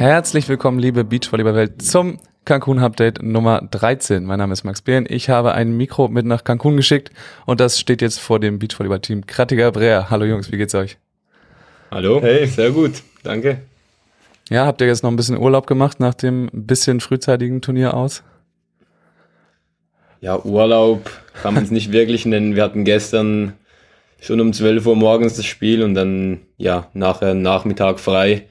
Herzlich willkommen, liebe Beachvolleyball-Welt, zum Cancun-Update Nummer 13. Mein Name ist Max Behn. Ich habe ein Mikro mit nach Cancun geschickt und das steht jetzt vor dem Beachvolleyball-Team Krattiger Brea. Hallo Jungs, wie geht's euch? Hallo. Hey, sehr gut. Danke. Ja, habt ihr jetzt noch ein bisschen Urlaub gemacht nach dem bisschen frühzeitigen Turnier aus? Ja, Urlaub kann man es nicht wirklich nennen. Wir hatten gestern schon um 12 Uhr morgens das Spiel und dann, ja, nachher Nachmittag frei.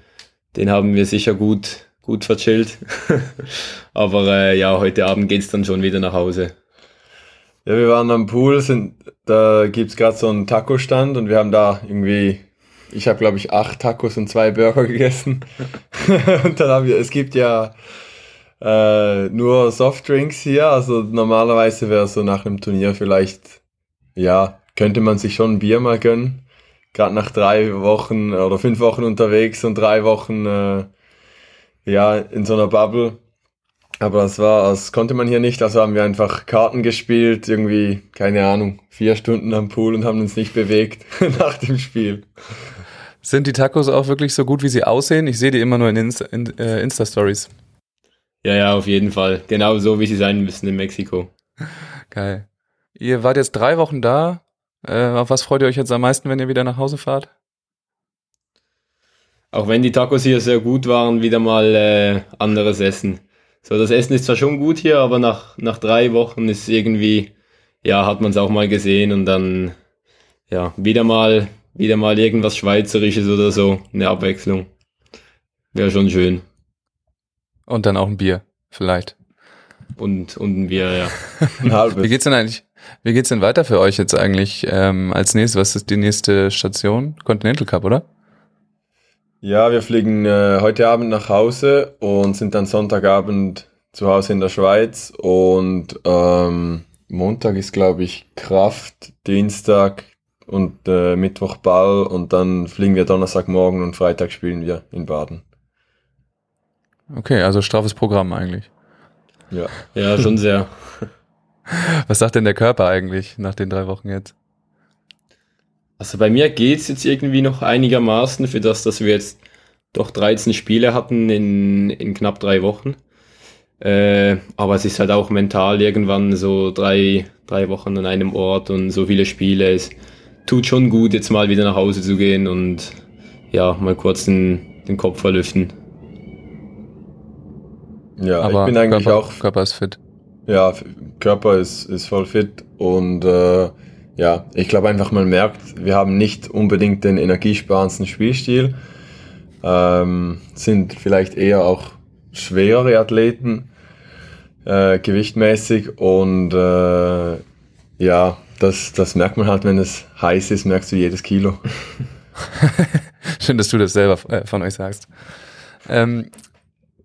Den haben wir sicher gut, gut verchillt. Aber äh, ja, heute Abend geht's dann schon wieder nach Hause. Ja, wir waren am Pool, sind, da gibt's gerade so einen Taco-Stand und wir haben da irgendwie, ich habe glaube ich acht Tacos und zwei Burger gegessen. und dann haben wir, es gibt ja äh, nur Softdrinks hier, also normalerweise wäre so nach einem Turnier vielleicht, ja, könnte man sich schon ein Bier mal gönnen. Gerade nach drei Wochen oder fünf Wochen unterwegs und drei Wochen äh, ja in so einer Bubble. Aber das war, das konnte man hier nicht, also haben wir einfach Karten gespielt, irgendwie, keine Ahnung, vier Stunden am Pool und haben uns nicht bewegt nach dem Spiel. Sind die Tacos auch wirklich so gut, wie sie aussehen? Ich sehe die immer nur in, Insta, in äh, Insta-Stories. Ja, ja, auf jeden Fall. Genau so, wie sie sein müssen in Mexiko. Geil. Ihr wart jetzt drei Wochen da. Äh, auf was freut ihr euch jetzt am meisten, wenn ihr wieder nach Hause fahrt? Auch wenn die Tacos hier sehr gut waren, wieder mal äh, anderes Essen. So, das Essen ist zwar schon gut hier, aber nach, nach drei Wochen ist irgendwie, ja, hat man es auch mal gesehen und dann, ja, wieder mal, wieder mal irgendwas Schweizerisches oder so, eine Abwechslung. Wäre schon schön. Und dann auch ein Bier, vielleicht. Und, und ein Bier, ja. Ein halbes. Wie geht's denn eigentlich? Wie geht's denn weiter für euch jetzt eigentlich ähm, als nächstes? Was ist die nächste Station? Continental Cup, oder? Ja, wir fliegen äh, heute Abend nach Hause und sind dann Sonntagabend zu Hause in der Schweiz und ähm, Montag ist, glaube ich, Kraft, Dienstag und äh, Mittwoch Ball und dann fliegen wir Donnerstagmorgen und Freitag spielen wir in Baden. Okay, also straffes Programm eigentlich. Ja. Ja, schon sehr. Was sagt denn der Körper eigentlich nach den drei Wochen jetzt? Also bei mir geht's jetzt irgendwie noch einigermaßen für das, dass wir jetzt doch 13 Spiele hatten in, in knapp drei Wochen. Äh, aber es ist halt auch mental irgendwann so drei, drei Wochen an einem Ort und so viele Spiele. Es tut schon gut, jetzt mal wieder nach Hause zu gehen und ja, mal kurz den, den Kopf verlüften. Ja, Aber ich bin eigentlich Körper, auch Körper ist fit. Ja, Körper ist, ist voll fit und äh, ja, ich glaube einfach, man merkt, wir haben nicht unbedingt den energiesparendsten Spielstil, ähm, sind vielleicht eher auch schwerere Athleten, äh, gewichtmäßig und äh, ja, das, das merkt man halt, wenn es heiß ist, merkst du jedes Kilo. Schön, dass du das selber äh, von euch sagst. Ähm,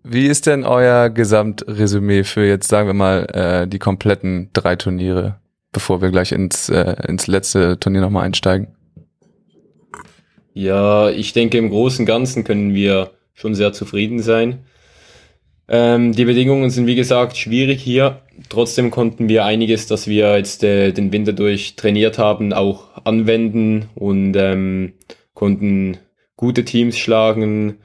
wie ist denn euer Gesamtresümee für jetzt, sagen wir mal, äh, die kompletten drei Turniere, bevor wir gleich ins, äh, ins letzte Turnier nochmal einsteigen? Ja, ich denke, im Großen und Ganzen können wir schon sehr zufrieden sein. Ähm, die Bedingungen sind, wie gesagt, schwierig hier. Trotzdem konnten wir einiges, das wir jetzt äh, den Winter durch trainiert haben, auch anwenden und ähm, konnten gute Teams schlagen.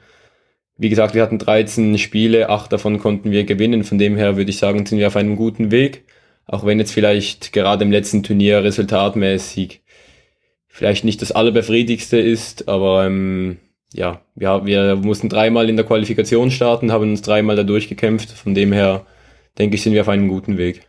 Wie gesagt, wir hatten 13 Spiele, acht davon konnten wir gewinnen. Von dem her würde ich sagen, sind wir auf einem guten Weg. Auch wenn jetzt vielleicht gerade im letzten Turnier resultatmäßig vielleicht nicht das allerbefriedigste ist, aber ähm, ja, wir, wir mussten dreimal in der Qualifikation starten, haben uns dreimal da durchgekämpft. Von dem her denke ich, sind wir auf einem guten Weg.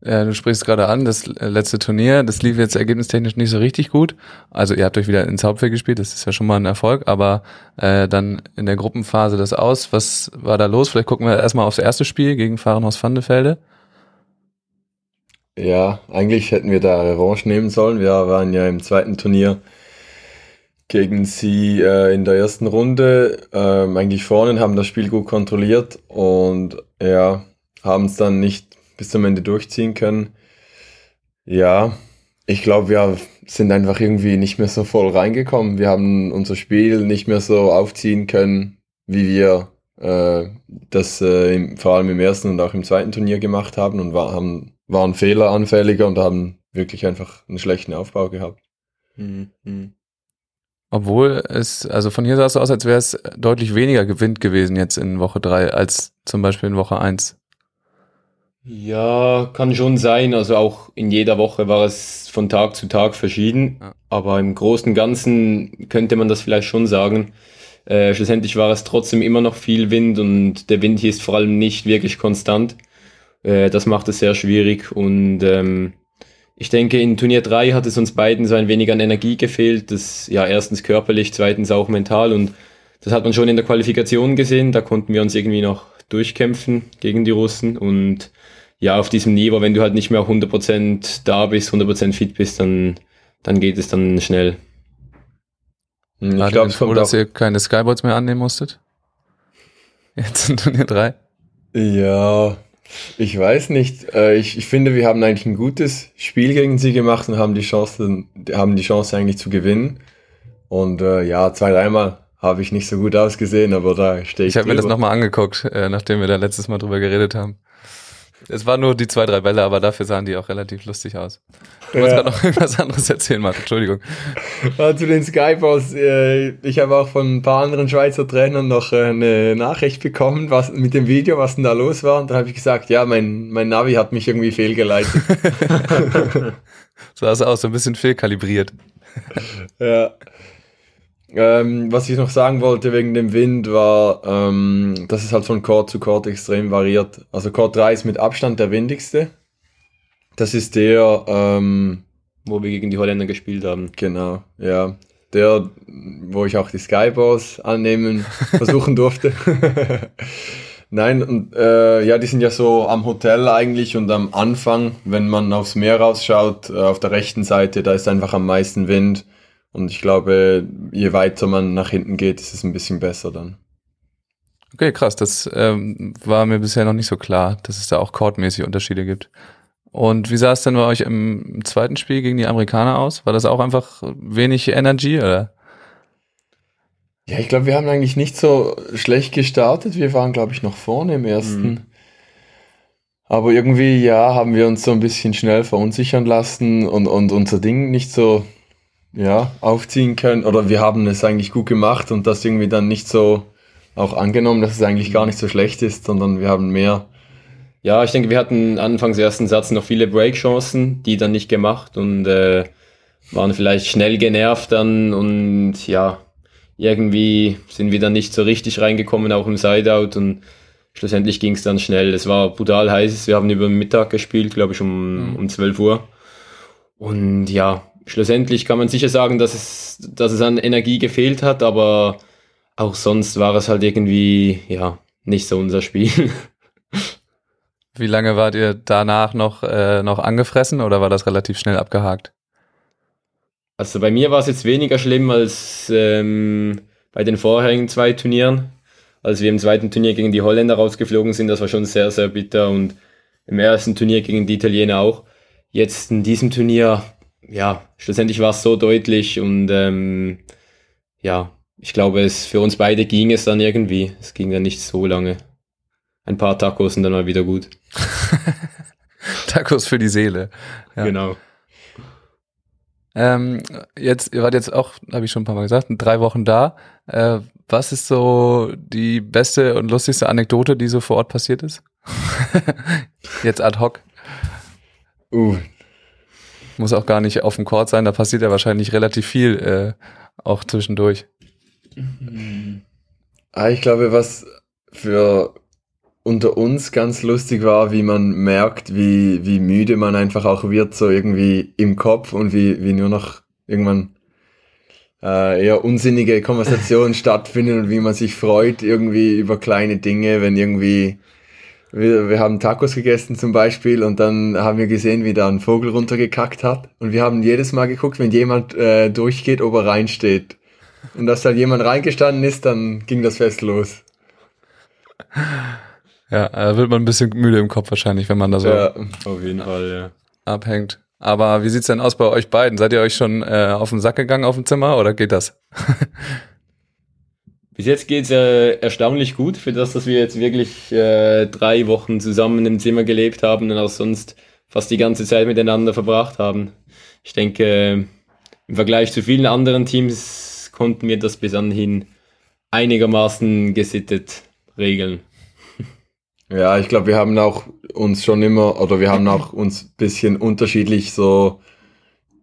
Äh, du sprichst gerade an, das äh, letzte Turnier, das lief jetzt ergebnistechnisch nicht so richtig gut. Also ihr habt euch wieder ins Hauptfeld gespielt, das ist ja schon mal ein Erfolg, aber äh, dann in der Gruppenphase das aus. Was war da los? Vielleicht gucken wir erstmal aufs erste Spiel gegen Fahrenhaus Vandefelde. Ja, eigentlich hätten wir da Revanche nehmen sollen. Wir waren ja im zweiten Turnier gegen sie äh, in der ersten Runde ähm, eigentlich vorne haben das Spiel gut kontrolliert und ja, haben es dann nicht bis zum Ende durchziehen können. Ja, ich glaube, wir sind einfach irgendwie nicht mehr so voll reingekommen. Wir haben unser Spiel nicht mehr so aufziehen können, wie wir äh, das äh, im, vor allem im ersten und auch im zweiten Turnier gemacht haben und war, haben, waren fehleranfälliger und haben wirklich einfach einen schlechten Aufbau gehabt. Mhm. Obwohl es, also von hier sah es so aus, als wäre es deutlich weniger Gewinn gewesen jetzt in Woche drei als zum Beispiel in Woche eins. Ja, kann schon sein. Also auch in jeder Woche war es von Tag zu Tag verschieden. Ja. Aber im Großen und Ganzen könnte man das vielleicht schon sagen. Äh, schlussendlich war es trotzdem immer noch viel Wind und der Wind hier ist vor allem nicht wirklich konstant. Äh, das macht es sehr schwierig und ähm, ich denke, in Turnier 3 hat es uns beiden so ein wenig an Energie gefehlt. Das ja erstens körperlich, zweitens auch mental und das hat man schon in der Qualifikation gesehen. Da konnten wir uns irgendwie noch durchkämpfen gegen die Russen und ja, auf diesem Niveau, wenn du halt nicht mehr 100% da bist, 100% fit bist, dann, dann geht es dann schnell. Hm, ich glaube, froh, dass ihr keine Skyboards mehr annehmen musstet? Jetzt in Turnier 3? Ja, ich weiß nicht. Äh, ich, ich finde, wir haben eigentlich ein gutes Spiel gegen sie gemacht und haben die Chance, haben die Chance eigentlich zu gewinnen. Und äh, ja, zwei, dreimal habe ich nicht so gut ausgesehen, aber da stehe ich. Ich habe mir das nochmal angeguckt, äh, nachdem wir da letztes Mal drüber geredet haben. Es waren nur die zwei, drei Bälle, aber dafür sahen die auch relativ lustig aus. Du wolltest ja. gerade noch irgendwas anderes erzählen, Martin, Entschuldigung. Ja, zu den Skyballs, äh, ich habe auch von ein paar anderen Schweizer Trainern noch äh, eine Nachricht bekommen, was mit dem Video, was denn da los war. Und dann habe ich gesagt, ja, mein, mein Navi hat mich irgendwie fehlgeleitet. so sah es aus, so ein bisschen fehlkalibriert. ja. Ähm, was ich noch sagen wollte wegen dem Wind war, ähm, dass es halt von Chord zu Chord extrem variiert. Also Chord 3 ist mit Abstand der windigste. Das ist der, ähm, wo wir gegen die Holländer gespielt haben. Genau, ja. Der, wo ich auch die Skyballs annehmen versuchen durfte. Nein, und äh, ja, die sind ja so am Hotel eigentlich und am Anfang, wenn man aufs Meer rausschaut, äh, auf der rechten Seite, da ist einfach am meisten Wind. Und ich glaube, je weiter man nach hinten geht, ist es ein bisschen besser dann. Okay, krass. Das ähm, war mir bisher noch nicht so klar, dass es da auch chordmäßig Unterschiede gibt. Und wie sah es denn bei euch im zweiten Spiel gegen die Amerikaner aus? War das auch einfach wenig Energy oder? Ja, ich glaube, wir haben eigentlich nicht so schlecht gestartet. Wir waren, glaube ich, noch vorne im ersten. Mhm. Aber irgendwie, ja, haben wir uns so ein bisschen schnell verunsichern lassen und, und unser Ding nicht so ja, aufziehen können. Oder wir haben es eigentlich gut gemacht und das irgendwie dann nicht so auch angenommen, dass es eigentlich gar nicht so schlecht ist, sondern wir haben mehr. Ja, ich denke, wir hatten anfangs ersten Satz noch viele Break-Chancen, die dann nicht gemacht und äh, waren vielleicht schnell genervt dann und ja, irgendwie sind wir dann nicht so richtig reingekommen, auch im Sideout und schlussendlich ging es dann schnell. Es war brutal heiß, wir haben über Mittag gespielt, glaube ich um, mhm. um 12 Uhr. Und ja, schlussendlich kann man sicher sagen, dass es, dass es an Energie gefehlt hat, aber auch sonst war es halt irgendwie, ja, nicht so unser Spiel. Wie lange wart ihr danach noch, äh, noch angefressen oder war das relativ schnell abgehakt? Also bei mir war es jetzt weniger schlimm als ähm, bei den vorherigen zwei Turnieren. Als wir im zweiten Turnier gegen die Holländer rausgeflogen sind, das war schon sehr, sehr bitter und im ersten Turnier gegen die Italiener auch. Jetzt in diesem Turnier ja, schlussendlich war es so deutlich und ähm, ja, ich glaube, es für uns beide ging es dann irgendwie. Es ging dann nicht so lange. Ein paar Tacos und dann mal wieder gut. Tacos für die Seele. Ja. Genau. Ähm, jetzt, ihr wart jetzt auch, habe ich schon ein paar Mal gesagt, drei Wochen da. Äh, was ist so die beste und lustigste Anekdote, die so vor Ort passiert ist? jetzt ad hoc. Uh, muss auch gar nicht auf dem Court sein, da passiert ja wahrscheinlich relativ viel äh, auch zwischendurch. Ah, ich glaube, was für unter uns ganz lustig war, wie man merkt, wie, wie müde man einfach auch wird, so irgendwie im Kopf und wie, wie nur noch irgendwann äh, eher unsinnige Konversationen stattfinden und wie man sich freut irgendwie über kleine Dinge, wenn irgendwie wir, wir haben Tacos gegessen zum Beispiel und dann haben wir gesehen, wie da ein Vogel runtergekackt hat. Und wir haben jedes Mal geguckt, wenn jemand äh, durchgeht, ob er reinsteht. und dass halt jemand reingestanden ist, dann ging das Fest los. Ja, da wird man ein bisschen müde im Kopf wahrscheinlich, wenn man da so Ja, Auf jeden Fall, ja. abhängt. Aber wie sieht's denn aus bei euch beiden? Seid ihr euch schon äh, auf den Sack gegangen auf dem Zimmer oder geht das? Bis jetzt geht's äh, erstaunlich gut, für das, dass wir jetzt wirklich äh, drei Wochen zusammen im Zimmer gelebt haben und auch sonst fast die ganze Zeit miteinander verbracht haben. Ich denke, im Vergleich zu vielen anderen Teams konnten wir das bis anhin einigermaßen gesittet regeln. Ja, ich glaube, wir haben auch uns schon immer, oder wir haben auch uns ein bisschen unterschiedlich so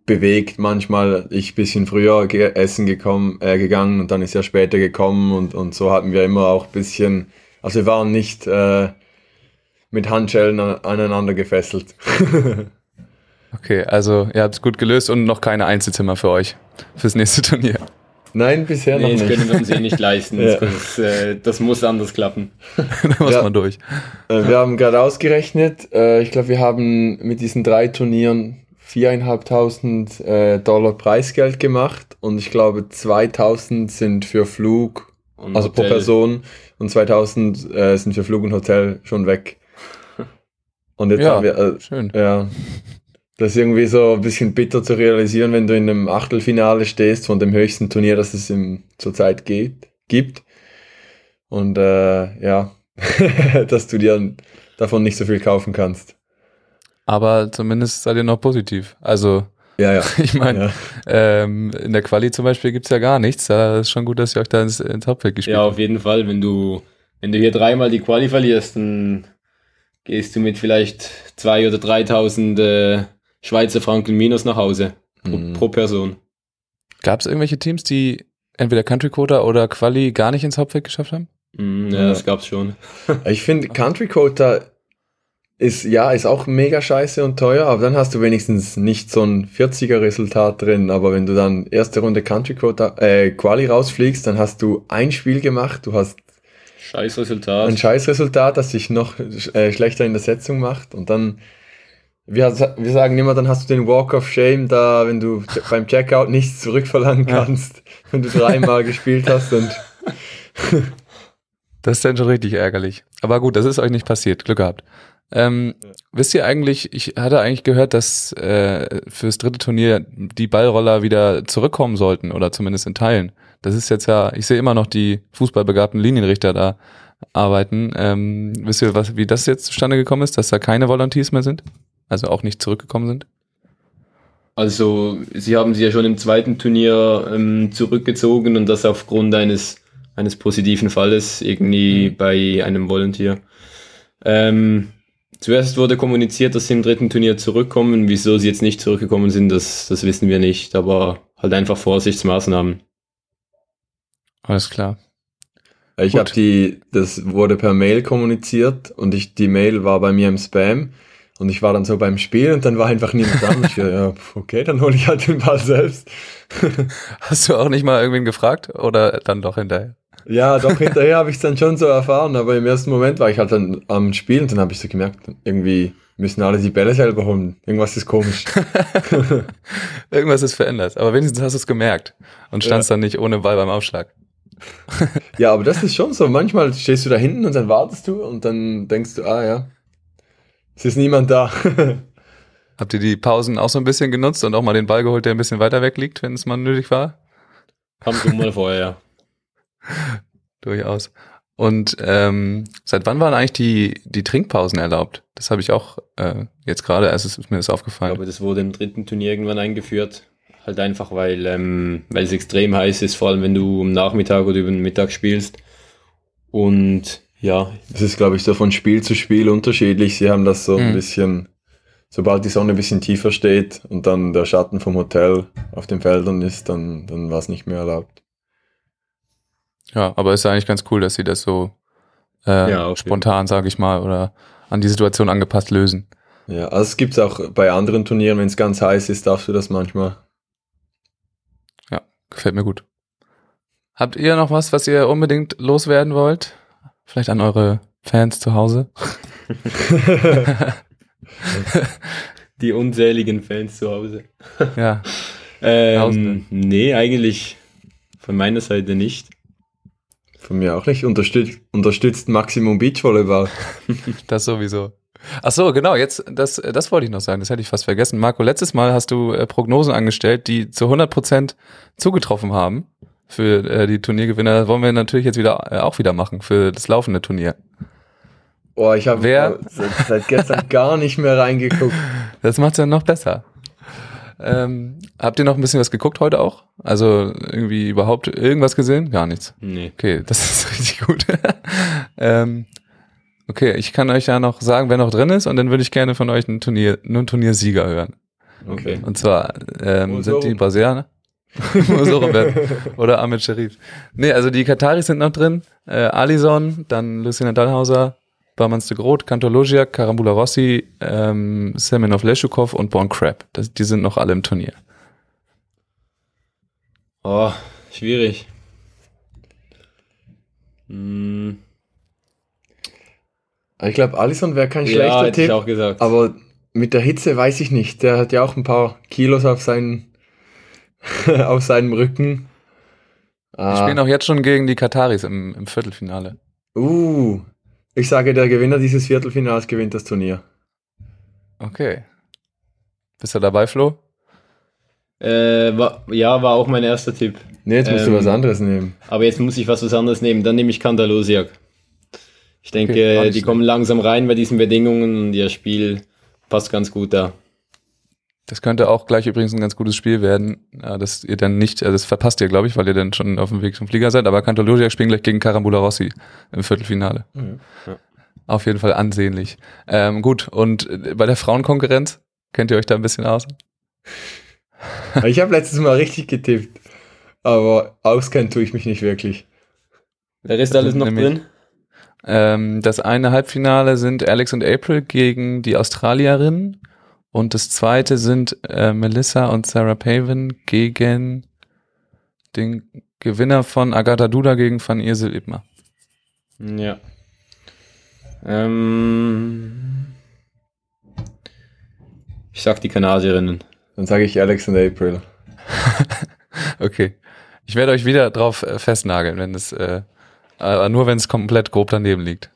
bewegt. Manchmal ich ein bisschen früher ge essen gekommen, äh, gegangen und dann ist er später gekommen und, und so hatten wir immer auch ein bisschen, also wir waren nicht äh, mit Handschellen an, aneinander gefesselt. Okay, also ihr habt's gut gelöst und noch keine Einzelzimmer für euch fürs nächste Turnier. Nein, bisher Nee, noch das nicht. können wir uns eh nicht leisten. Ja. Das, äh, das muss anders klappen. da muss Ja. man durch. Äh, wir haben gerade ausgerechnet, äh, ich glaube, wir haben mit diesen drei Turnieren viereinhalbtausend äh, Dollar Preisgeld gemacht und ich glaube 2000 sind für Flug, Und also pro Hotel. Person und 2000 äh, sind für Flug und Hotel schon weg. Und jetzt Ja. haben wir, äh, Schön. ja, das ist irgendwie so ein bisschen bitter zu realisieren, wenn du in einem Achtelfinale stehst von dem höchsten Turnier, das es im, zurzeit geht, gibt. Und äh, ja, dass du dir davon nicht so viel kaufen kannst. Aber zumindest seid ihr noch positiv. Also, Ja, ja. ich meine, ja. ähm, in der Quali zum Beispiel gibt's ja gar nichts. Da ist schon gut, dass ihr euch da ins, ins Hauptfeld gespielt Ja, habt. auf jeden Fall. Wenn du, wenn du hier dreimal die Quali verlierst, dann gehst du mit vielleicht 2.000 oder 3.000 äh, Schweizer Franken minus nach Hause pro, Mhm. pro Person. Gab's irgendwelche Teams, die entweder Country Quota oder Quali gar nicht ins Hauptfeld geschafft haben? Mhm, ja, Ja. das gab's schon. Ich finde, Country Quota ist, ja, ist auch mega scheiße und teuer, aber dann hast du wenigstens nicht so ein 40er-Resultat drin. Aber wenn du dann erste Runde Country Quota, äh, Quali rausfliegst, dann hast du ein Spiel gemacht, du hast Scheiß Resultat. ein Scheißresultat, das dich noch äh, schlechter in der Setzung macht. Und dann, wir, wir sagen immer, dann hast du den Walk of Shame da, wenn du beim Checkout nichts zurückverlangen kannst, wenn du dreimal gespielt hast und Das ist dann schon richtig ärgerlich. Aber gut, das ist euch nicht passiert. Glück gehabt. Ähm, Wisst ihr eigentlich, ich hatte eigentlich gehört, dass äh, fürs dritte Turnier die Ballroller wieder zurückkommen sollten oder zumindest in Teilen. Das ist jetzt ja, ich sehe immer noch die fußballbegabten Linienrichter da arbeiten. Ähm, wisst ihr, was, wie das jetzt zustande gekommen ist, dass da keine Volunteers mehr sind? Also auch nicht zurückgekommen sind? Also, sie haben sich ja schon im zweiten Turnier ähm, zurückgezogen und das aufgrund eines, eines positiven Falles irgendwie bei einem Volunteer. Ähm, zuerst wurde kommuniziert, dass sie im dritten Turnier zurückkommen. Wieso sie jetzt nicht zurückgekommen sind, das, das wissen wir nicht, aber halt einfach Vorsichtsmaßnahmen. Alles klar. Ich habe die, das wurde per Mail kommuniziert und ich, die Mail war bei mir im Spam und ich war dann so beim Spiel und dann war einfach niemand da. Und ich, ja, pf, okay, dann hole ich halt den Ball selbst. Hast du auch nicht mal irgendwen gefragt oder dann doch hinterher? Ja, doch hinterher habe ich es dann schon so erfahren, aber im ersten Moment war ich halt dann am Spiel und dann habe ich so gemerkt, irgendwie müssen alle die Bälle selber holen. Irgendwas ist komisch. Irgendwas ist verändert. Aber wenigstens hast du es gemerkt und standst dann nicht ohne Ball beim Aufschlag. ja, aber das ist schon so. Manchmal stehst du da hinten und dann wartest du und dann denkst du, ah ja, es ist niemand da. Habt ihr die Pausen auch so ein bisschen genutzt und auch mal den Ball geholt, der ein bisschen weiter weg liegt, wenn es mal nötig war? Kam schon mal vorher, ja. Durchaus. Und ähm, seit wann waren eigentlich die, die Trinkpausen erlaubt? Das habe ich auch äh, jetzt gerade, erst ist mir das Ich aufgefallen. glaube, das wurde im dritten Turnier irgendwann eingeführt. Halt einfach, weil, ähm, weil es extrem heiß ist, vor allem wenn du am Nachmittag oder über den Mittag spielst. Und ja, Das ist, glaube ich, so von Spiel zu Spiel unterschiedlich. Sie haben das so Mhm. ein bisschen, sobald die Sonne ein bisschen tiefer steht und dann der Schatten vom Hotel auf den Feldern ist, dann, dann war es nicht mehr erlaubt. Ja, aber ist ja eigentlich ganz cool, dass sie das so äh, Ja, spontan, sage ich mal, oder an die Situation angepasst lösen. Ja, also es gibt es auch bei anderen Turnieren, wenn es ganz heiß ist, darfst du das manchmal. Gefällt mir gut. Habt ihr noch was, was ihr unbedingt loswerden wollt? Vielleicht an eure Fans zu Hause? die unzähligen Fans zu Hause. ja. Ähm, nee, eigentlich Von meiner Seite nicht. Von mir auch nicht. Unterstützt, unterstützt Maximum Beachvolleyball. Das sowieso. Ach so, genau, jetzt, das, das wollte ich noch sagen, das hätte ich fast vergessen. Marco, letztes Mal hast du äh, Prognosen angestellt, die zu 100 Prozent zugetroffen haben für äh, die Turniergewinner. Das wollen wir natürlich jetzt wieder äh, auch wieder machen für das laufende Turnier. Oh, ich habe Wer- seit, seit gestern gar nicht mehr reingeguckt. Das macht's ja noch besser. Ähm, habt ihr noch ein bisschen was geguckt heute auch? Also irgendwie überhaupt irgendwas gesehen? Gar nichts. Nee. Okay, das ist richtig gut. ähm, okay, ich kann euch ja noch sagen, wer noch drin ist, und dann würde ich gerne von euch einen Turnier, nur einen Turniersieger hören. Okay. Und zwar ähm, sind die. Brasilianer. Werden. Oder Ahmed Sharif. Nee, also die Kataris sind noch drin. Äh, Alison, dann Lucina Dallhauser, Barmans de Groot, Kantologiak, Karambula Rossi, ähm, Semenov Leshukov und Born Crab. Das, die sind noch alle im Turnier. Oh, schwierig. Hm, Ich glaube, Alisson wäre kein ja, schlechter hätte ich Tipp. auch gesagt. Aber mit der Hitze weiß ich nicht. Der hat ja auch ein paar Kilos auf, seinen, auf seinem Rücken. Die Ah, spielen auch jetzt schon gegen die Kataris im, im Viertelfinale. uh, ich sage, der Gewinner dieses Viertelfinals gewinnt das Turnier. Okay. Bist du dabei, Flo? Äh, war, ja, war auch mein erster Tipp. Nee, jetzt musst Ähm, du was anderes nehmen. Aber jetzt muss ich was, was anderes nehmen. Dann nehme ich Kandalosiak. Ich denke, Okay, die kommen langsam rein bei diesen Bedingungen und ihr Spiel passt ganz gut da. Das könnte auch gleich übrigens ein ganz gutes Spiel werden, äh, dass ihr dann nicht, also das verpasst ihr, glaube ich, weil ihr dann schon auf dem Weg zum Flieger seid, aber Cantologia spielen gleich gegen Carambula Rossi im Viertelfinale. Ja. Auf jeden Fall ansehnlich. Ähm, gut, und äh, bei der Frauenkonkurrenz, kennt ihr euch da ein bisschen aus? Ich habe letztes Mal richtig getippt. Aber auskennen tue ich mich nicht wirklich. Wer ist alles noch drin? Ähm, das eine Halbfinale sind Alex und April gegen die Australierinnen und das zweite sind äh, Melissa und Sarah Paven gegen den Gewinner von Agatha Duda gegen Van Irsel Ibmer. Ja. Ähm, ich sag die Kanadierinnen. Dann sage ich Alex und April. Okay. Ich werde euch wieder drauf äh, festnageln, wenn es, äh, aber nur wenn es komplett grob daneben liegt.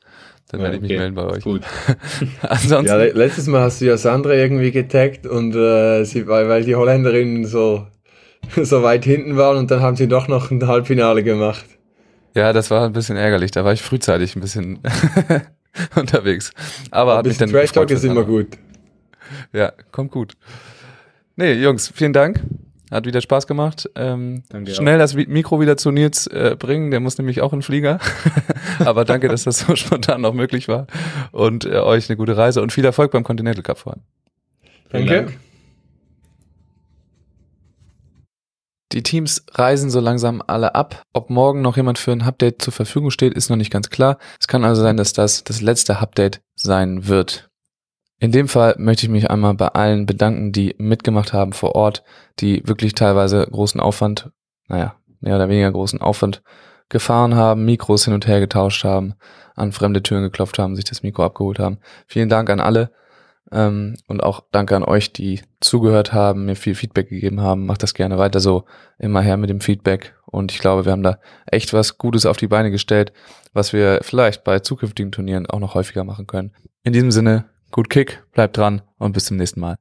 Dann Ja, werde ich mich okay. melden bei euch. Gut. Ansonsten, Ja, le letztes Mal hast du ja Sandra irgendwie getaggt und äh, sie, weil, weil die Holländerinnen so, so weit hinten waren und dann haben sie doch noch ein Halbfinale gemacht. ja, das war ein bisschen ärgerlich. Da war ich frühzeitig ein bisschen unterwegs. Aber Ein hat mich bisschen dann Trash Talk ist immer gut. Ja, kommt gut. Nee, Jungs, vielen Dank. Hat wieder Spaß gemacht. Ähm, Danke schnell das Vi- Mikro wieder zu Nils äh, bringen. Der muss nämlich auch in den Flieger. Aber danke, dass das so spontan noch möglich war. Und äh, euch eine gute Reise und viel Erfolg beim Continental Cup vor allem. Danke. Dank. Die Teams reisen so langsam alle ab. Ob morgen noch jemand für ein Update zur Verfügung steht, ist noch nicht ganz klar. Es kann also sein, dass das das letzte Update sein wird. In dem Fall möchte ich mich einmal bei allen bedanken, die mitgemacht haben vor Ort, die wirklich teilweise großen Aufwand, naja, mehr oder weniger großen Aufwand gefahren haben, Mikros hin und her getauscht haben, an fremde Türen geklopft haben, sich das Mikro abgeholt haben. Vielen Dank an alle. Ähm, und auch danke an euch, die zugehört haben, mir viel Feedback gegeben haben. Macht das gerne weiter so. Immer her mit dem Feedback. Und ich glaube, wir haben da echt was Gutes auf die Beine gestellt, was wir vielleicht bei zukünftigen Turnieren auch noch häufiger machen können. In diesem Sinne, gut Kick, bleibt dran und bis zum nächsten Mal.